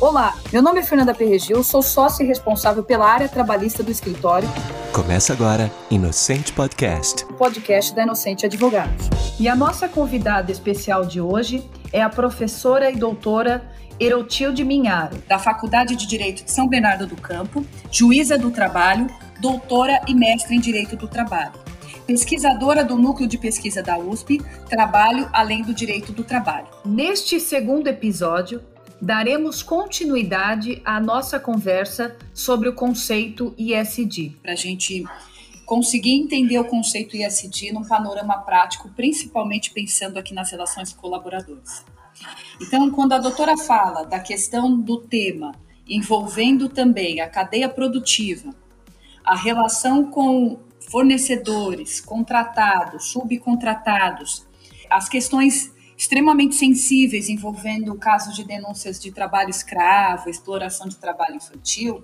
Olá, meu nome é Fernanda Perregil, sou sócia e responsável pela área trabalhista do escritório. Começa agora Inocente Podcast, podcast da Inocente Advogados. E a nossa convidada especial de hoje é a professora e doutora Erotilde Minharo, da Faculdade de Direito de São Bernardo do Campo, juíza do trabalho, doutora e mestre em Direito do Trabalho. Pesquisadora do Núcleo de Pesquisa da USP, Trabalho além do Direito do Trabalho. Neste segundo episódio, daremos continuidade à nossa conversa sobre o conceito ISD. Para a gente conseguir entender o conceito ISD num panorama prático, principalmente pensando aqui nas relações colaboradoras. Então, quando a doutora fala da questão do tema envolvendo também a cadeia produtiva, a relação com fornecedores, contratados, subcontratados, as questões extremamente sensíveis envolvendo casos de denúncias de trabalho escravo, exploração de trabalho infantil,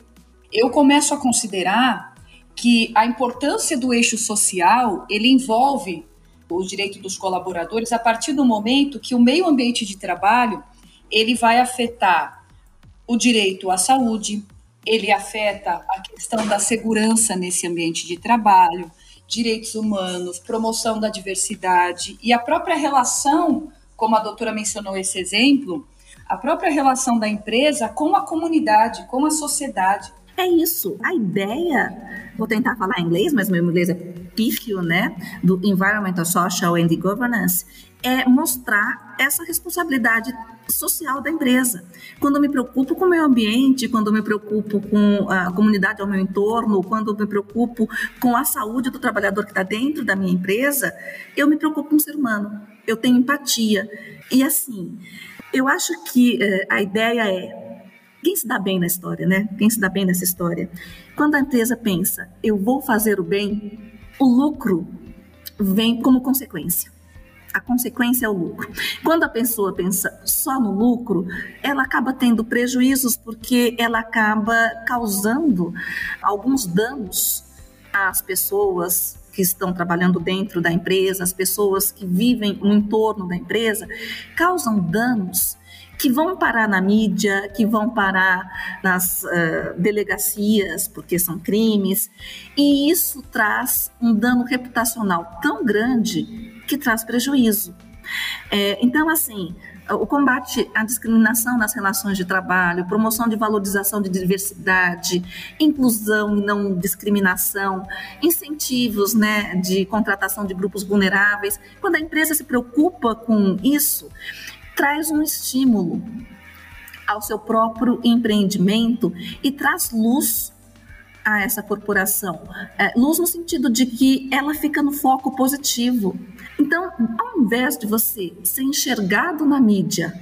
eu começo a considerar que a importância do eixo social, ele envolve o direito dos colaboradores a partir do momento que o meio ambiente de trabalho, ele vai afetar o direito à saúde, ele afeta a questão da segurança nesse ambiente de trabalho, direitos humanos, promoção da diversidade e a própria relação como a doutora mencionou esse exemplo, a própria relação da empresa com a comunidade, com a sociedade. É isso. A ideia, vou tentar falar em inglês, mas meu inglês é pífio, né? Do Environmental Social and Governance, é mostrar essa responsabilidade social da empresa. Quando eu me preocupo com o meio ambiente, quando eu me preocupo com a comunidade ao meu entorno, quando eu me preocupo com a saúde do trabalhador que está dentro da minha empresa, eu me preocupo com o ser humano. Eu tenho empatia. E assim, eu acho que eh, a ideia é quem se dá bem na história, né? Quem se dá bem nessa história? Quando a empresa pensa, eu vou fazer o bem, o lucro vem como consequência. A consequência é o lucro. Quando a pessoa pensa só no lucro, ela acaba tendo prejuízos porque ela acaba causando alguns danos às pessoas que estão trabalhando dentro da empresa, as pessoas que vivem no entorno da empresa, causam danos que vão parar na mídia, que vão parar nas uh, delegacias, porque são crimes, e isso traz um dano reputacional tão grande que traz prejuízo. É, então, assim, o combate à discriminação nas relações de trabalho, promoção de valorização de diversidade, inclusão e não discriminação, incentivos né, de contratação de grupos vulneráveis. Quando a empresa se preocupa com isso, traz um estímulo ao seu próprio empreendimento e traz luz a essa corporação. É, luz no sentido de que ela fica no foco positivo. Então, ao invés de você ser enxergado na mídia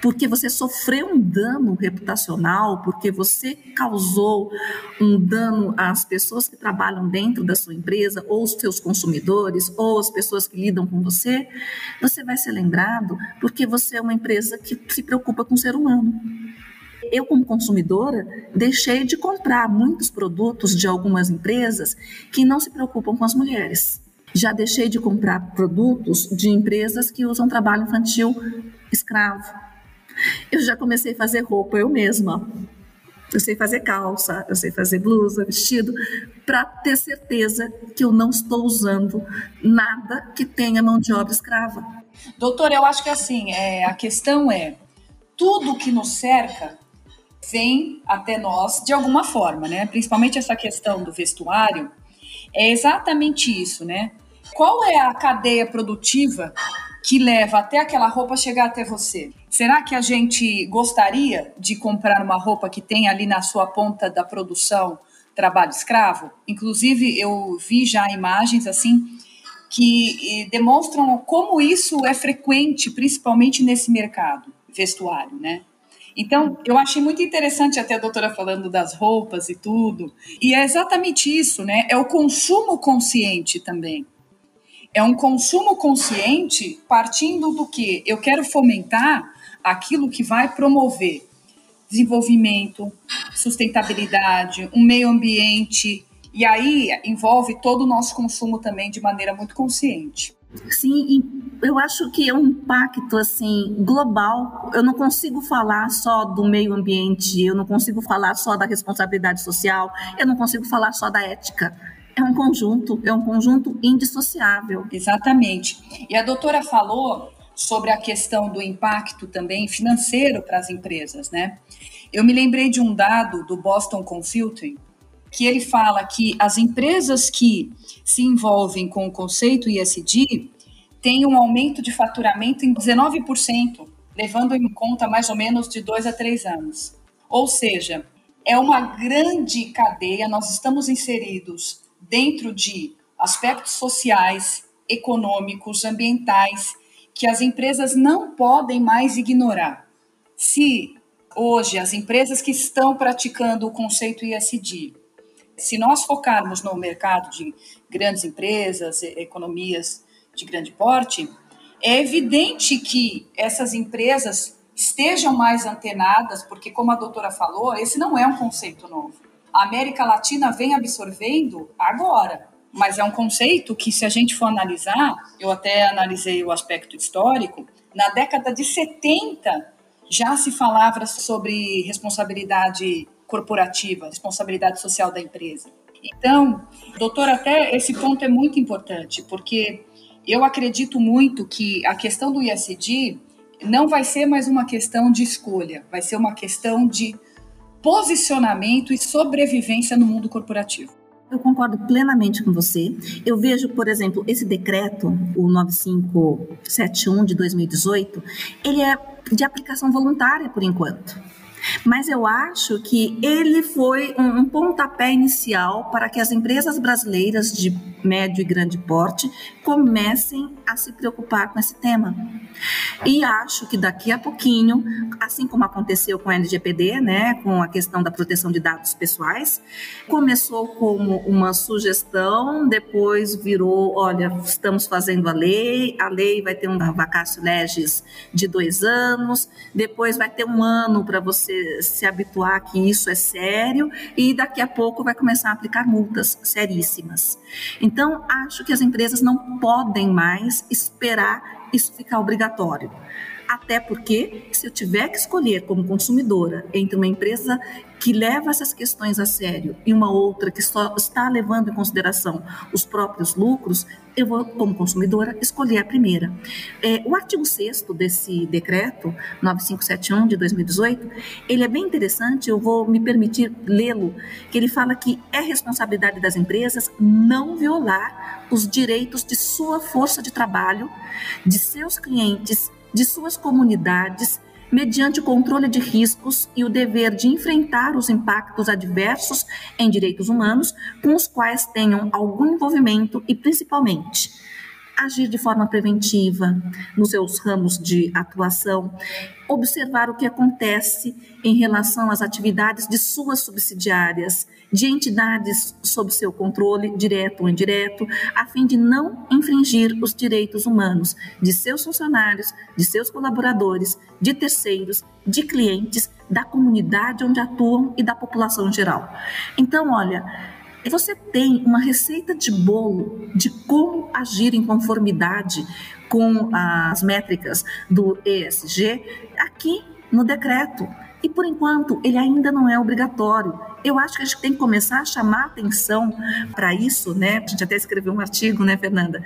porque você sofreu um dano reputacional, porque você causou um dano às pessoas que trabalham dentro da sua empresa, ou os seus consumidores, ou as pessoas que lidam com você, você vai ser lembrado porque você é uma empresa que se preocupa com o ser humano. Eu, como consumidora, deixei de comprar muitos produtos de algumas empresas que não se preocupam com as mulheres. Já deixei de comprar produtos de empresas que usam trabalho infantil escravo eu já comecei a fazer roupa eu mesma. Eu sei fazer calça, eu sei fazer blusa, vestido, para ter certeza que eu não estou usando nada que tenha mão de obra escrava. Doutora, eu acho que assim, é, a questão é tudo que nos cerca vem até nós de alguma forma, né? Principalmente essa questão do vestuário é exatamente isso, né? Qual é a cadeia produtiva que leva até aquela roupa chegar até você? Será que a gente gostaria de comprar uma roupa que tem ali na sua ponta da produção trabalho escravo? Inclusive, eu vi já imagens assim que demonstram como isso é frequente, principalmente nesse mercado vestuário, né? Então, eu achei muito interessante até a doutora falando das roupas e tudo. E é exatamente isso, né? É o consumo consciente também. É um consumo consciente partindo do que eu quero fomentar aquilo que vai promover desenvolvimento, sustentabilidade, um meio ambiente, e aí envolve todo o nosso consumo também de maneira muito consciente. Sim, eu acho que é um impacto assim global. Eu não consigo falar só do meio ambiente, eu não consigo falar só da responsabilidade social, eu não consigo falar só da ética. É um conjunto, é um conjunto indissociável. Exatamente. E a doutora falou sobre a questão do impacto também financeiro para as empresas, né? Eu me lembrei de um dado do Boston Consulting que ele fala que as empresas que se envolvem com o conceito ISD têm um aumento de faturamento em 19%, levando em conta mais ou menos de dois a três anos. Ou seja, é uma grande cadeia, nós estamos inseridos dentro de aspectos sociais, econômicos, ambientais, que as empresas não podem mais ignorar. Se hoje as empresas que estão praticando o conceito ISD se nós focarmos no mercado de grandes empresas, economias de grande porte, é evidente que essas empresas estejam mais antenadas, porque, como a doutora falou, esse não é um conceito novo. A América Latina vem absorvendo agora, mas é um conceito que, se a gente for analisar, eu até analisei o aspecto histórico, na década de 70 já se falava sobre responsabilidade corporativa, responsabilidade social da empresa. Então, doutor, até esse ponto é muito importante, porque eu acredito muito que a questão do ISD não vai ser mais uma questão de escolha, vai ser uma questão de posicionamento e sobrevivência no mundo corporativo. Eu concordo plenamente com você. Eu vejo, por exemplo, esse decreto, o 9571 de 2018, ele é de aplicação voluntária por enquanto. Mas eu acho que ele foi um, um pontapé inicial para que as empresas brasileiras de médio e grande porte comecem a se preocupar com esse tema. E acho que daqui a pouquinho, assim como aconteceu com a LGPD, né, com a questão da proteção de dados pessoais, começou como uma sugestão, depois virou, olha, estamos fazendo a lei, a lei vai ter um vacácio legis de dois anos, depois vai ter um ano para você se habituar que isso é sério e daqui a pouco vai começar a aplicar multas seríssimas. Então, acho que as empresas não podem mais esperar isso ficar obrigatório. Até porque, se eu tiver que escolher como consumidora entre uma empresa que leva essas questões a sério e uma outra que só está levando em consideração os próprios lucros, eu vou, como consumidora, escolher a primeira. É, o artigo 6 desse decreto 9571 de 2018, ele é bem interessante, eu vou me permitir lê-lo, que ele fala que é responsabilidade das empresas não violar os direitos de sua força de trabalho, de seus clientes de suas comunidades mediante o controle de riscos e o dever de enfrentar os impactos adversos em direitos humanos com os quais tenham algum envolvimento e, principalmente, agir de forma preventiva nos seus ramos de atuação, observar o que acontece em relação às atividades de suas subsidiárias, de entidades sob seu controle, direto ou indireto, a fim de não infringir os direitos humanos de seus funcionários, de seus colaboradores, de terceiros, de clientes, da comunidade onde atuam e da população em geral. Então, olha, você tem uma receita de bolo de como agir em conformidade com as métricas do ESG aqui no decreto. E por enquanto ele ainda não é obrigatório. Eu acho que a gente tem que começar a chamar atenção para isso, né? A gente até escreveu um artigo, né, Fernanda,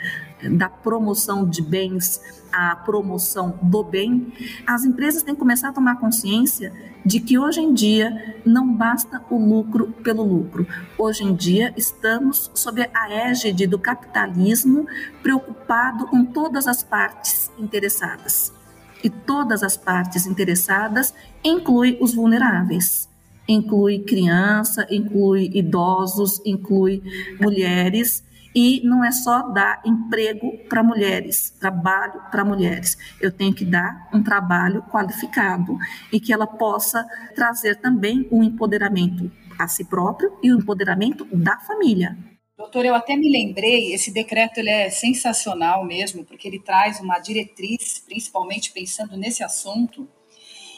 da promoção de bens à promoção do bem. As empresas têm que começar a tomar consciência de que hoje em dia não basta o lucro pelo lucro. Hoje em dia estamos sob a égide do capitalismo preocupado com todas as partes interessadas. E todas as partes interessadas inclui os vulneráveis inclui criança, inclui idosos, inclui mulheres e não é só dar emprego para mulheres, trabalho para mulheres. Eu tenho que dar um trabalho qualificado e que ela possa trazer também um empoderamento a si próprio e o empoderamento da família. Doutor, eu até me lembrei, esse decreto ele é sensacional mesmo, porque ele traz uma diretriz, principalmente pensando nesse assunto,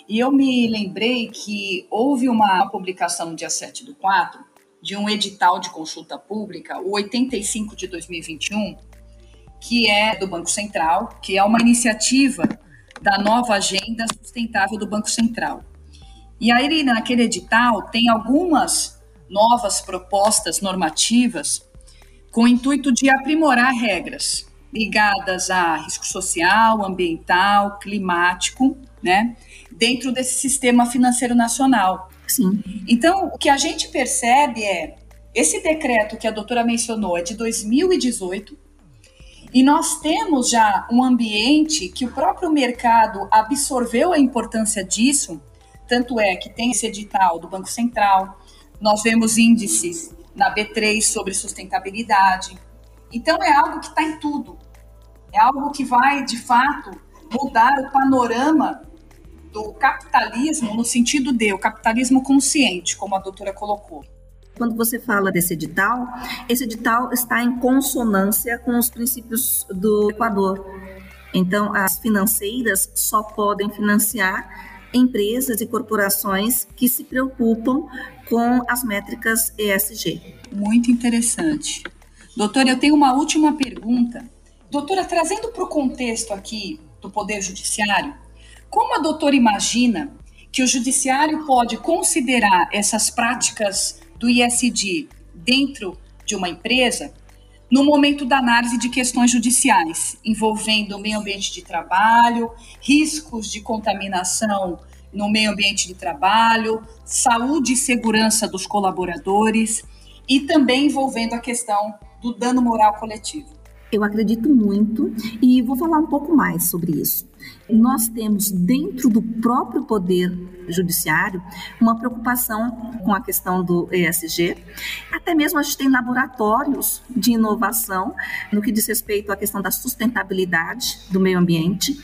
e eu me lembrei que houve uma publicação no dia 7 do 4 de um edital de consulta pública, o 85 de 2021, que é do Banco Central, que é uma iniciativa da nova agenda sustentável do Banco Central. E aí, naquele edital, tem algumas novas propostas normativas com o intuito de aprimorar regras ligadas a risco social, ambiental, climático, né, dentro desse sistema financeiro nacional. Sim. Então, o que a gente percebe é esse decreto que a doutora mencionou é de 2018 e nós temos já um ambiente que o próprio mercado absorveu a importância disso, tanto é que tem esse edital do Banco Central, nós vemos índices na B3 sobre sustentabilidade. Então é algo que está em tudo. É algo que vai, de fato, mudar o panorama do capitalismo no sentido de o capitalismo consciente, como a doutora colocou. Quando você fala desse edital, esse edital está em consonância com os princípios do Equador. Então, as financeiras só podem financiar empresas e corporações que se preocupam com as métricas ESG. Muito interessante. Doutora, eu tenho uma última pergunta. Doutora, trazendo para o contexto aqui do Poder Judiciário, como a doutora imagina que o Judiciário pode considerar essas práticas do ISD dentro de uma empresa no momento da análise de questões judiciais, envolvendo o meio ambiente de trabalho, riscos de contaminação no meio ambiente de trabalho, saúde e segurança dos colaboradores e também envolvendo a questão do dano moral coletivo. Eu acredito muito e vou falar um pouco mais sobre isso. Nós temos dentro do próprio poder judiciário uma preocupação com a questão do ESG. Até mesmo a gente tem laboratórios de inovação no que diz respeito à questão da sustentabilidade do meio ambiente.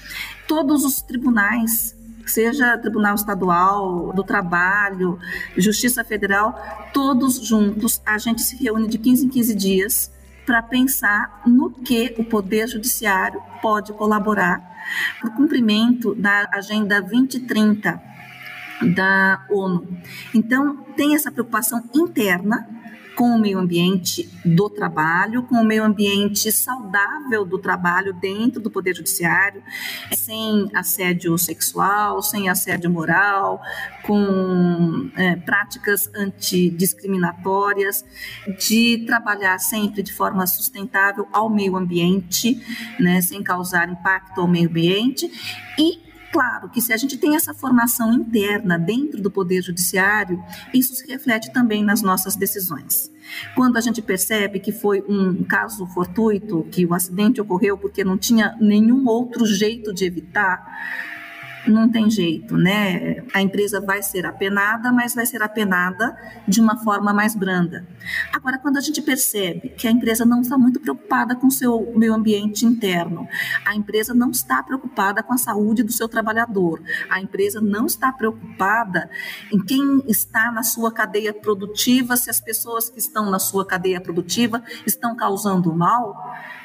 Todos os tribunais seja Tribunal Estadual, do Trabalho, Justiça Federal, todos juntos, a gente se reúne de 15 em 15 dias para pensar no que o Poder Judiciário pode colaborar para o cumprimento da Agenda 2030 da ONU. Então, tem essa preocupação interna com o meio ambiente do trabalho, com o meio ambiente saudável do trabalho dentro do Poder Judiciário, sem assédio sexual, sem assédio moral, com é, práticas antidiscriminatórias, de trabalhar sempre de forma sustentável ao meio ambiente, né, sem causar impacto ao meio ambiente e Claro que se a gente tem essa formação interna dentro do Poder Judiciário, isso se reflete também nas nossas decisões. Quando a gente percebe que foi um caso fortuito, que o acidente ocorreu porque não tinha nenhum outro jeito de evitar, não tem jeito, né? A empresa vai ser apenada, mas vai ser apenada de uma forma mais branda. Agora, quando a gente percebe que a empresa não está muito preocupada com o seu meio ambiente interno, a empresa não está preocupada com a saúde do seu trabalhador, a empresa não está preocupada em quem está na sua cadeia produtiva, se as pessoas que estão na sua cadeia produtiva estão causando mal,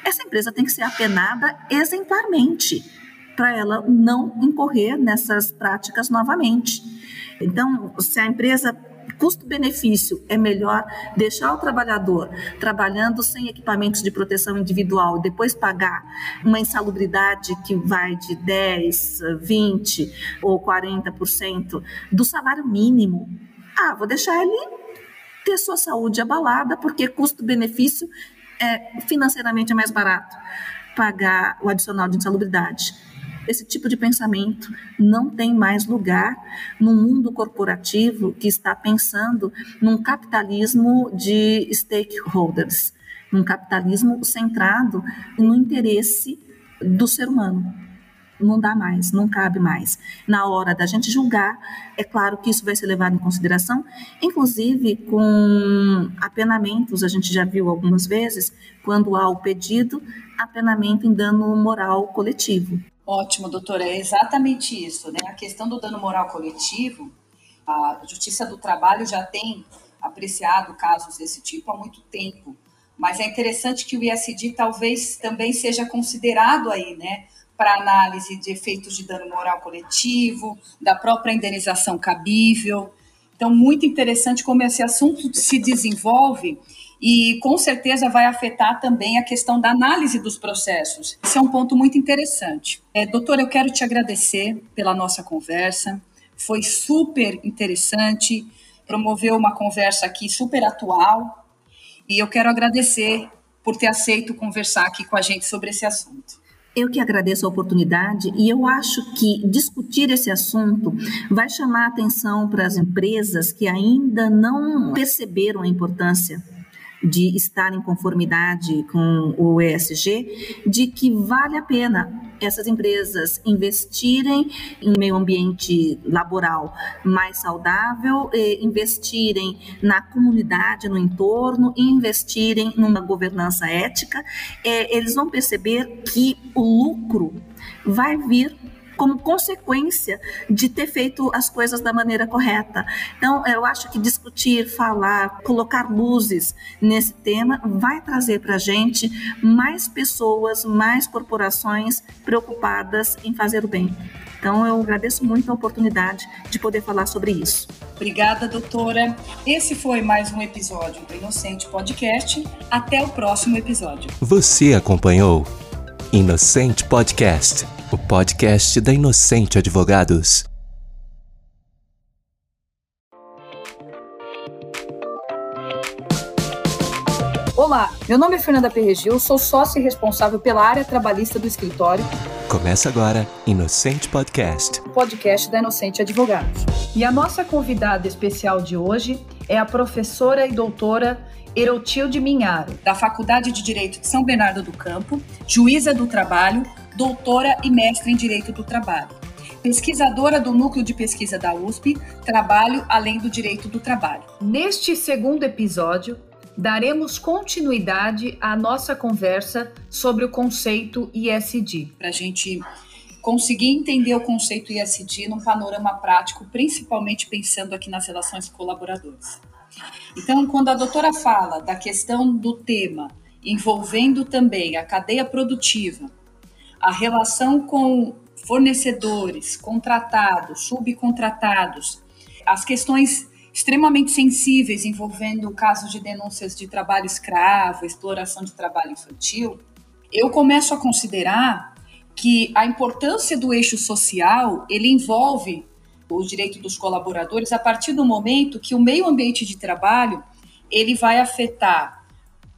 essa empresa tem que ser apenada exemplarmente para ela não incorrer nessas práticas novamente. Então, se a empresa custo-benefício é melhor deixar o trabalhador trabalhando sem equipamentos de proteção individual e depois pagar uma insalubridade que vai de 10, 20 ou 40% do salário mínimo. Ah, vou deixar ele ter sua saúde abalada porque custo-benefício é financeiramente é mais barato pagar o adicional de insalubridade. Esse tipo de pensamento não tem mais lugar no mundo corporativo que está pensando num capitalismo de stakeholders, num capitalismo centrado no interesse do ser humano não dá mais, não cabe mais. Na hora da gente julgar, é claro que isso vai ser levado em consideração, inclusive com apenamentos, a gente já viu algumas vezes, quando há o pedido, apenamento em dano moral coletivo. Ótimo, doutora, é exatamente isso, né? A questão do dano moral coletivo, a Justiça do Trabalho já tem apreciado casos desse tipo há muito tempo, mas é interessante que o ISD talvez também seja considerado aí, né, para análise de efeitos de dano moral coletivo, da própria indenização cabível. Então, muito interessante como esse assunto se desenvolve e com certeza vai afetar também a questão da análise dos processos. Esse é um ponto muito interessante. É, doutor, eu quero te agradecer pela nossa conversa, foi super interessante, promoveu uma conversa aqui super atual e eu quero agradecer por ter aceito conversar aqui com a gente sobre esse assunto. Eu que agradeço a oportunidade e eu acho que discutir esse assunto vai chamar a atenção para as empresas que ainda não perceberam a importância de estar em conformidade com o ESG, de que vale a pena essas empresas investirem em meio ambiente laboral mais saudável, investirem na comunidade, no entorno, investirem numa governança ética, é, eles vão perceber que o lucro vai vir como consequência de ter feito as coisas da maneira correta. Então, eu acho que discutir, falar, colocar luzes nesse tema vai trazer para a gente mais pessoas, mais corporações preocupadas em fazer o bem. Então, eu agradeço muito a oportunidade de poder falar sobre isso. Obrigada, doutora. Esse foi mais um episódio do Inocente Podcast. Até o próximo episódio. Você acompanhou Inocente Podcast o podcast da Inocente Advogados. Olá, meu nome é Fernanda Perregil, sou sócia e responsável pela área trabalhista do escritório. Começa agora Inocente Podcast, o podcast da Inocente Advogados. E a nossa convidada especial de hoje é a professora e doutora Erotilde Minharo, da Faculdade de Direito de São Bernardo do Campo, juíza do trabalho, doutora e mestre em Direito do Trabalho. Pesquisadora do Núcleo de Pesquisa da USP, Trabalho além do Direito do Trabalho. Neste segundo episódio, daremos continuidade à nossa conversa sobre o conceito ISD, para a gente conseguir entender o conceito ISD num panorama prático, principalmente pensando aqui nas relações colaboradoras. Então, quando a doutora fala da questão do tema envolvendo também a cadeia produtiva, a relação com fornecedores, contratados, subcontratados, as questões extremamente sensíveis envolvendo o caso de denúncias de trabalho escravo, exploração de trabalho infantil, eu começo a considerar que a importância do eixo social, ele envolve o direito dos colaboradores a partir do momento que o meio ambiente de trabalho, ele vai afetar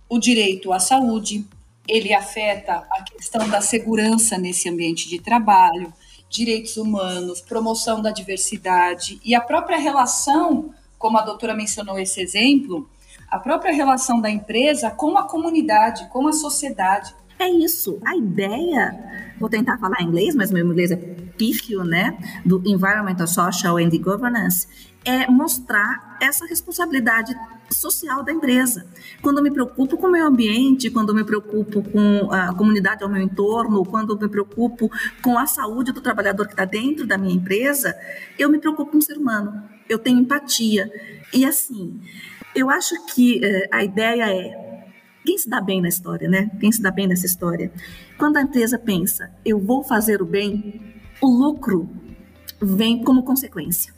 o direito à saúde, ele afeta a questão da segurança nesse ambiente de trabalho, direitos humanos, promoção da diversidade e a própria relação, como a doutora mencionou esse exemplo, a própria relação da empresa com a comunidade, com a sociedade. É isso. A ideia, vou tentar falar inglês, mas meu inglês é pífio, né? Do Environmental, Social and Governance, é mostrar essa responsabilidade social da empresa. Quando eu me preocupo com o meio ambiente, quando eu me preocupo com a comunidade ao meu entorno, quando eu me preocupo com a saúde do trabalhador que está dentro da minha empresa, eu me preocupo com o ser humano. Eu tenho empatia. E assim, eu acho que eh, a ideia é quem se dá bem na história, né? Quem se dá bem nessa história? Quando a empresa pensa, eu vou fazer o bem, o lucro vem como consequência.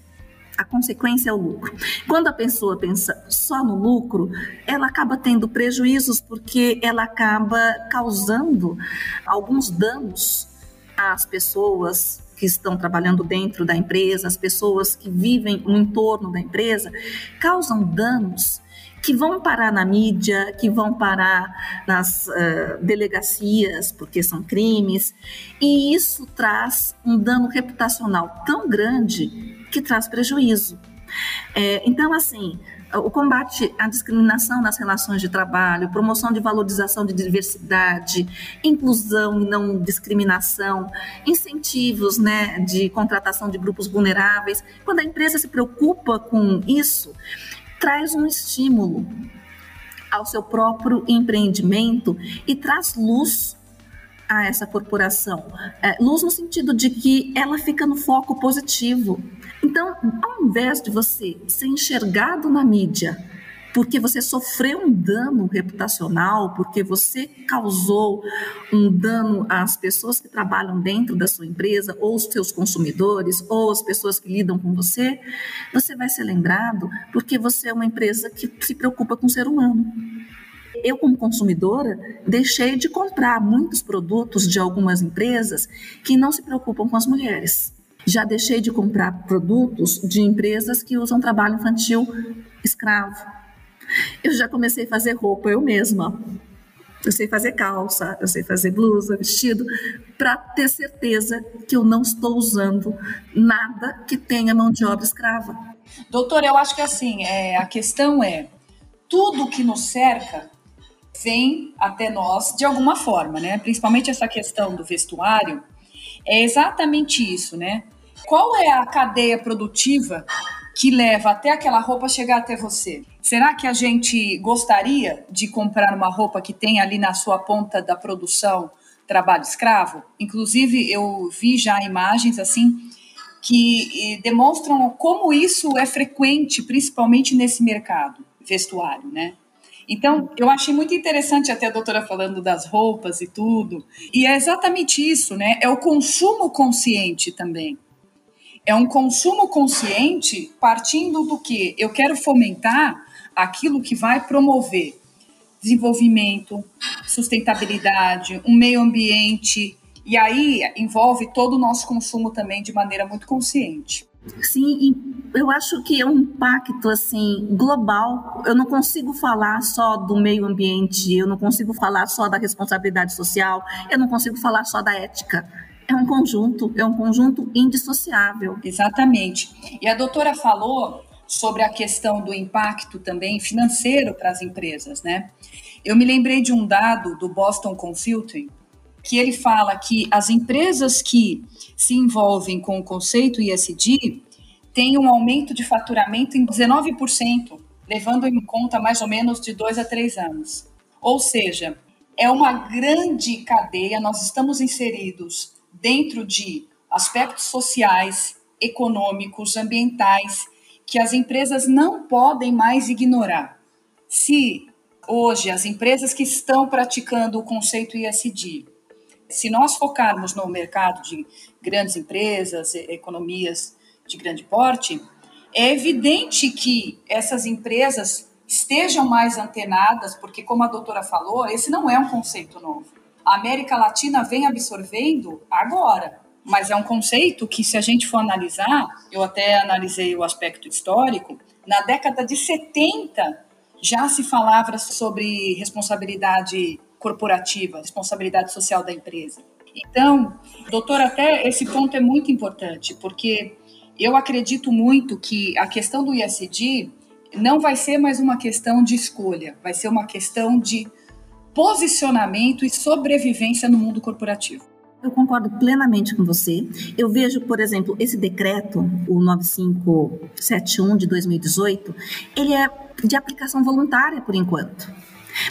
A consequência é o lucro. Quando a pessoa pensa só no lucro, ela acaba tendo prejuízos porque ela acaba causando alguns danos às pessoas que estão trabalhando dentro da empresa, as pessoas que vivem no entorno da empresa, causam danos que vão parar na mídia, que vão parar nas uh, delegacias, porque são crimes, e isso traz um dano reputacional tão grande que traz prejuízo. É, então, assim, o combate à discriminação nas relações de trabalho, promoção de valorização de diversidade, inclusão e não discriminação, incentivos né, de contratação de grupos vulneráveis. Quando a empresa se preocupa com isso, traz um estímulo ao seu próprio empreendimento e traz luz a essa corporação. É, luz no sentido de que ela fica no foco positivo. Então, ao invés de você ser enxergado na mídia porque você sofreu um dano reputacional, porque você causou um dano às pessoas que trabalham dentro da sua empresa, ou os seus consumidores, ou as pessoas que lidam com você, você vai ser lembrado porque você é uma empresa que se preocupa com o ser humano. Eu, como consumidora, deixei de comprar muitos produtos de algumas empresas que não se preocupam com as mulheres. Já deixei de comprar produtos de empresas que usam trabalho infantil escravo eu já comecei a fazer roupa eu mesma. Eu sei fazer calça, eu sei fazer blusa, vestido, para ter certeza que eu não estou usando nada que tenha mão de obra escrava. Doutora, eu acho que assim, é, a questão é, tudo que nos cerca vem até nós de alguma forma, né? Principalmente essa questão do vestuário, é exatamente isso, né? Qual é a cadeia produtiva que leva até aquela roupa chegar até você? Será que a gente gostaria de comprar uma roupa que tem ali na sua ponta da produção trabalho escravo? Inclusive, eu vi já imagens assim que demonstram como isso é frequente, principalmente nesse mercado vestuário, né? Então, eu achei muito interessante até a doutora falando das roupas e tudo. E é exatamente isso, né? É o consumo consciente também. É um consumo consciente partindo do que eu quero fomentar aquilo que vai promover desenvolvimento, sustentabilidade, um meio ambiente, e aí envolve todo o nosso consumo também de maneira muito consciente. Sim, eu acho que é um impacto assim global. Eu não consigo falar só do meio ambiente, eu não consigo falar só da responsabilidade social, eu não consigo falar só da ética. É um conjunto, é um conjunto indissociável. Exatamente. E a doutora falou sobre a questão do impacto também financeiro para as empresas, né? Eu me lembrei de um dado do Boston Consulting que ele fala que as empresas que se envolvem com o conceito ISD têm um aumento de faturamento em 19%, levando em conta mais ou menos de dois a três anos. Ou seja, é uma grande cadeia, nós estamos inseridos dentro de aspectos sociais, econômicos, ambientais que as empresas não podem mais ignorar. Se hoje as empresas que estão praticando o conceito ISD, se nós focarmos no mercado de grandes empresas, economias de grande porte, é evidente que essas empresas estejam mais antenadas, porque, como a doutora falou, esse não é um conceito novo. A América Latina vem absorvendo agora mas é um conceito que, se a gente for analisar, eu até analisei o aspecto histórico, na década de 70 já se falava sobre responsabilidade corporativa, responsabilidade social da empresa. Então, doutor, até esse ponto é muito importante, porque eu acredito muito que a questão do ISD não vai ser mais uma questão de escolha, vai ser uma questão de posicionamento e sobrevivência no mundo corporativo. Eu concordo plenamente com você. Eu vejo, por exemplo, esse decreto, o 9571 de 2018, ele é de aplicação voluntária por enquanto.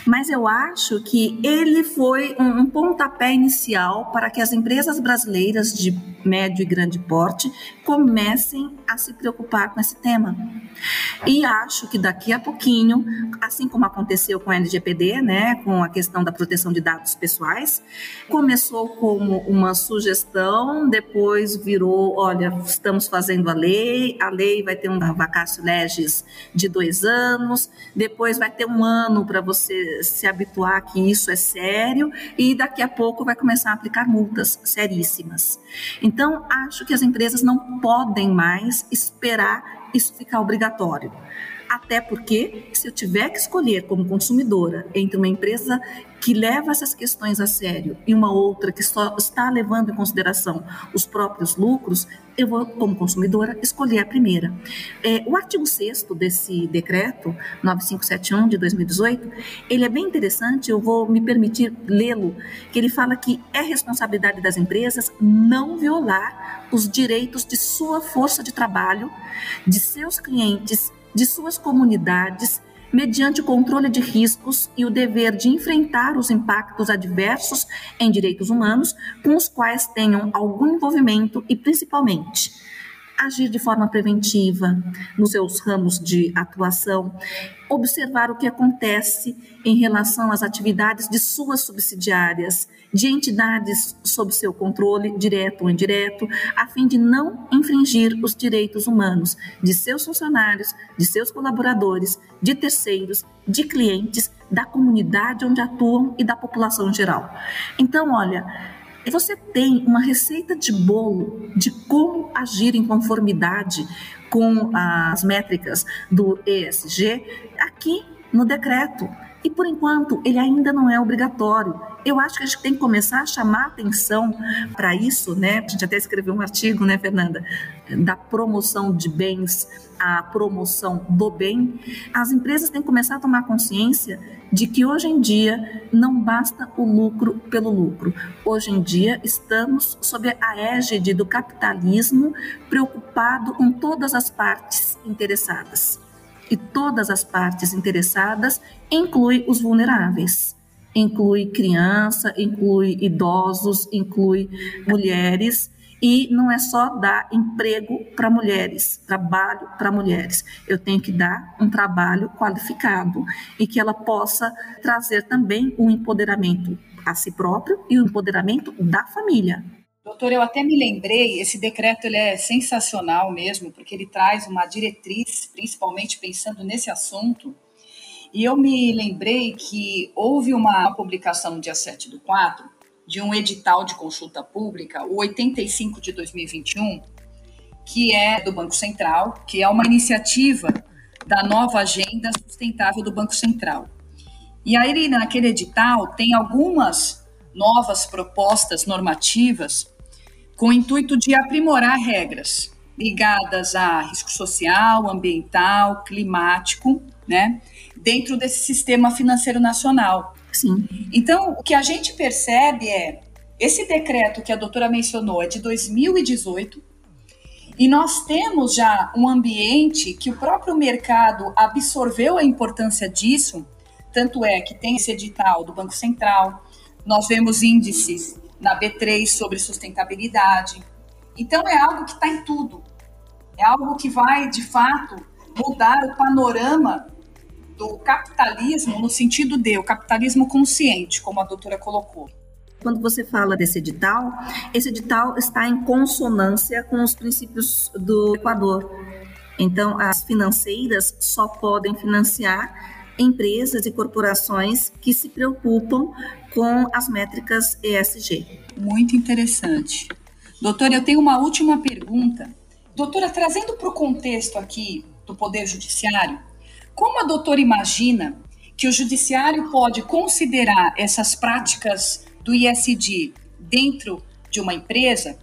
Mas eu acho que ele foi um, pontapé inicial para que as empresas brasileiras de médio e grande porte comecem a se preocupar com esse tema. E acho que daqui a pouquinho, assim como aconteceu com a LGPD, né, com a questão da proteção de dados pessoais, começou como uma sugestão, depois virou, olha, estamos fazendo a lei, a lei vai ter um vacácio legis de dois anos, depois vai ter um ano para você se habituar que isso é sério, e daqui a pouco vai começar a aplicar multas seríssimas. Então, acho que as empresas não podem mais esperar isso ficar obrigatório. Até porque, se eu tiver que escolher como consumidora entre uma empresa que leva essas questões a sério e uma outra que só está levando em consideração os próprios lucros, eu vou, como consumidora, escolher a primeira. É, o artigo 6 desse decreto 9571 de 2018, ele é bem interessante, eu vou me permitir lê-lo, que ele fala que é responsabilidade das empresas não violar os direitos de sua força de trabalho, de seus clientes de suas comunidades mediante o controle de riscos e o dever de enfrentar os impactos adversos em direitos humanos com os quais tenham algum envolvimento e, principalmente, agir de forma preventiva nos seus ramos de atuação, observar o que acontece em relação às atividades de suas subsidiárias, de entidades sob seu controle, direto ou indireto, a fim de não infringir os direitos humanos de seus funcionários, de seus colaboradores, de terceiros, de clientes, da comunidade onde atuam e da população em geral. Então, olha, você tem uma receita de bolo de como agir em conformidade com as métricas do ESG aqui no decreto. E por enquanto ele ainda não é obrigatório. Eu acho que a gente tem que começar a chamar atenção para isso, né? A gente até escreveu um artigo, né, Fernanda, da promoção de bens à promoção do bem. As empresas têm que começar a tomar consciência de que hoje em dia não basta o lucro pelo lucro. Hoje em dia estamos sob a égide do capitalismo preocupado com todas as partes interessadas. E todas as partes interessadas inclui os vulneráveis inclui criança, inclui idosos, inclui mulheres e não é só dar emprego para mulheres, trabalho para mulheres. Eu tenho que dar um trabalho qualificado e que ela possa trazer também um empoderamento a si próprio e o empoderamento da família. Doutor, eu até me lembrei, esse decreto ele é sensacional mesmo, porque ele traz uma diretriz, principalmente pensando nesse assunto, e eu me lembrei que houve uma publicação no dia 7 do 4 de um edital de consulta pública, o 85 de 2021, que é do Banco Central, que é uma iniciativa da nova agenda sustentável do Banco Central. E aí, naquele edital, tem algumas novas propostas normativas com o intuito de aprimorar regras ligadas a risco social, ambiental, climático, né? dentro desse sistema financeiro nacional. Sim. Então, o que a gente percebe é esse decreto que a doutora mencionou é de 2018 e nós temos já um ambiente que o próprio mercado absorveu a importância disso, tanto é que tem esse edital do Banco Central, nós vemos índices na B3 sobre sustentabilidade. Então é algo que está em tudo. É algo que vai, de fato, mudar o panorama do capitalismo no sentido de o capitalismo consciente, como a doutora colocou. Quando você fala desse edital, esse edital está em consonância com os princípios do Equador. Então, as financeiras só podem financiar empresas e corporações que se preocupam com as métricas ESG. Muito interessante. Doutora, eu tenho uma última pergunta. Doutora, trazendo para o contexto aqui do Poder Judiciário, como a doutora imagina que o judiciário pode considerar essas práticas do ISD dentro de uma empresa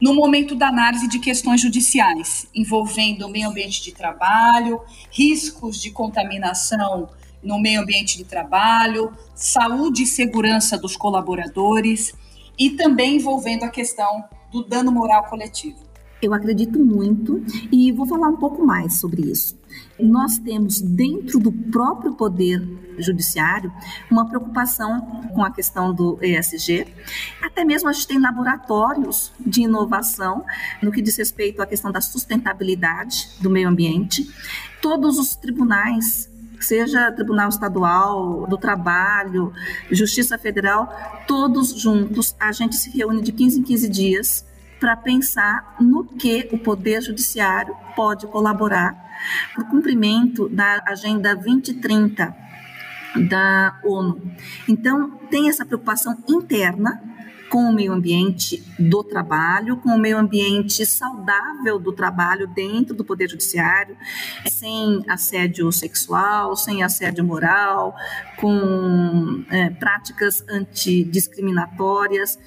no momento da análise de questões judiciais, envolvendo o meio ambiente de trabalho, riscos de contaminação no meio ambiente de trabalho, saúde e segurança dos colaboradores e também envolvendo a questão do dano moral coletivo. Eu acredito muito e vou falar um pouco mais sobre isso. Nós temos dentro do próprio poder judiciário uma preocupação com a questão do ESG. Até mesmo a gente tem laboratórios de inovação no que diz respeito à questão da sustentabilidade do meio ambiente. Todos os tribunais seja Tribunal Estadual, do Trabalho, Justiça Federal, todos juntos, a gente se reúne de 15 em 15 dias para pensar no que o Poder Judiciário pode colaborar para o cumprimento da Agenda 2030 da ONU. Então, tem essa preocupação interna com o meio ambiente do trabalho, com o meio ambiente saudável do trabalho dentro do Poder Judiciário, sem assédio sexual, sem assédio moral, com é, práticas antidiscriminatórias,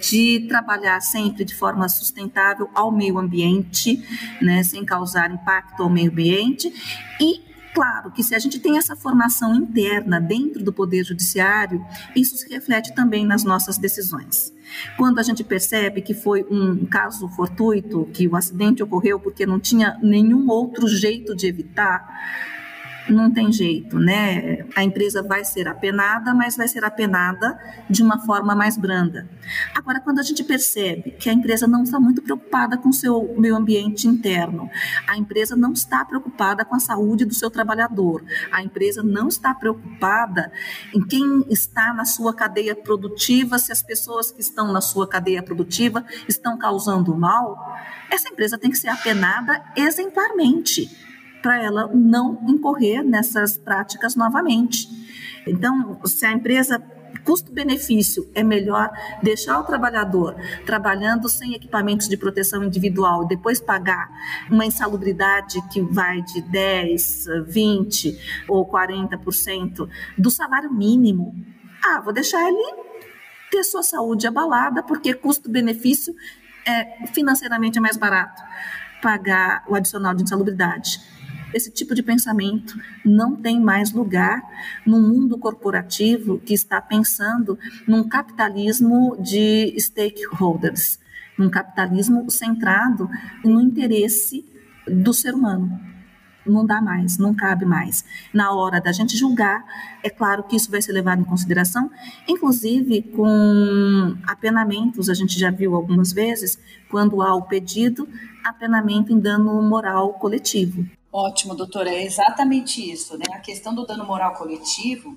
de trabalhar sempre de forma sustentável ao meio ambiente, né, sem causar impacto ao meio ambiente e Claro que se a gente tem essa formação interna dentro do Poder Judiciário, isso se reflete também nas nossas decisões. Quando a gente percebe que foi um caso fortuito, que o acidente ocorreu porque não tinha nenhum outro jeito de evitar, não tem jeito, né? A empresa vai ser apenada, mas vai ser apenada de uma forma mais branda. Agora, quando a gente percebe que a empresa não está muito preocupada com o seu meio ambiente interno, a empresa não está preocupada com a saúde do seu trabalhador, a empresa não está preocupada em quem está na sua cadeia produtiva, se as pessoas que estão na sua cadeia produtiva estão causando mal, essa empresa tem que ser apenada exemplarmente para ela não incorrer nessas práticas novamente. Então, se a empresa custo-benefício é melhor deixar o trabalhador trabalhando sem equipamentos de proteção individual e depois pagar uma insalubridade que vai de 10, 20 ou 40% do salário mínimo. Ah, vou deixar ele ter sua saúde abalada porque custo-benefício é financeiramente é mais barato pagar o adicional de insalubridade. Esse tipo de pensamento não tem mais lugar no mundo corporativo que está pensando num capitalismo de stakeholders, num capitalismo centrado no interesse do ser humano. Não dá mais, não cabe mais. Na hora da gente julgar, é claro que isso vai ser levado em consideração, inclusive com apenamentos, a gente já viu algumas vezes, quando há o pedido, apenamento em dano moral coletivo. Ótimo, doutora, é exatamente isso, né? A questão do dano moral coletivo,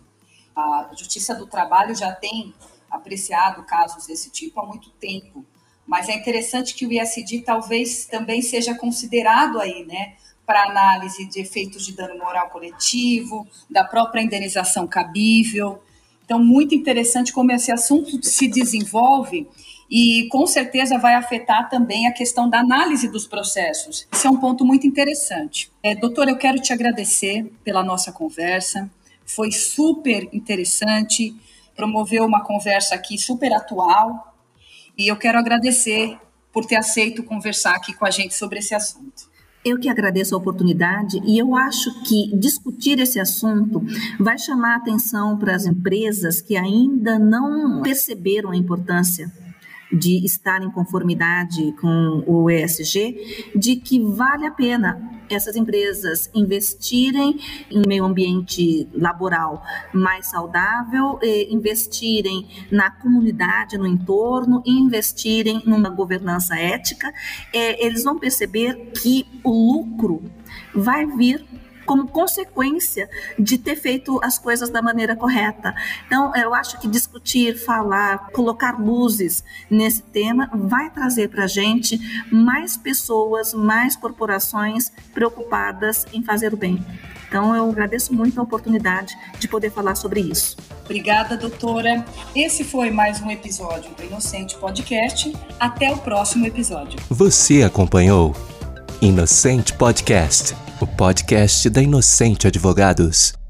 a Justiça do Trabalho já tem apreciado casos desse tipo há muito tempo, mas é interessante que o ISD talvez também seja considerado aí, né, para análise de efeitos de dano moral coletivo, da própria indenização cabível. Então, muito interessante como esse assunto se desenvolve e com certeza vai afetar também a questão da análise dos processos. Esse é um ponto muito interessante. É, doutor, eu quero te agradecer pela nossa conversa, foi super interessante, promoveu uma conversa aqui super atual e eu quero agradecer por ter aceito conversar aqui com a gente sobre esse assunto. Eu que agradeço a oportunidade e eu acho que discutir esse assunto vai chamar a atenção para as empresas que ainda não perceberam a importância de estar em conformidade com o ESG, de que vale a pena essas empresas investirem em meio ambiente laboral mais saudável, investirem na comunidade, no entorno, investirem numa governança ética, é, eles vão perceber que o lucro vai vir como consequência de ter feito as coisas da maneira correta. Então, eu acho que discutir, falar, colocar luzes nesse tema vai trazer para a gente mais pessoas, mais corporações preocupadas em fazer o bem. Então, eu agradeço muito a oportunidade de poder falar sobre isso. Obrigada, doutora. Esse foi mais um episódio do Inocente Podcast. Até o próximo episódio. Você acompanhou Inocente Podcast o podcast da Inocente Advogados.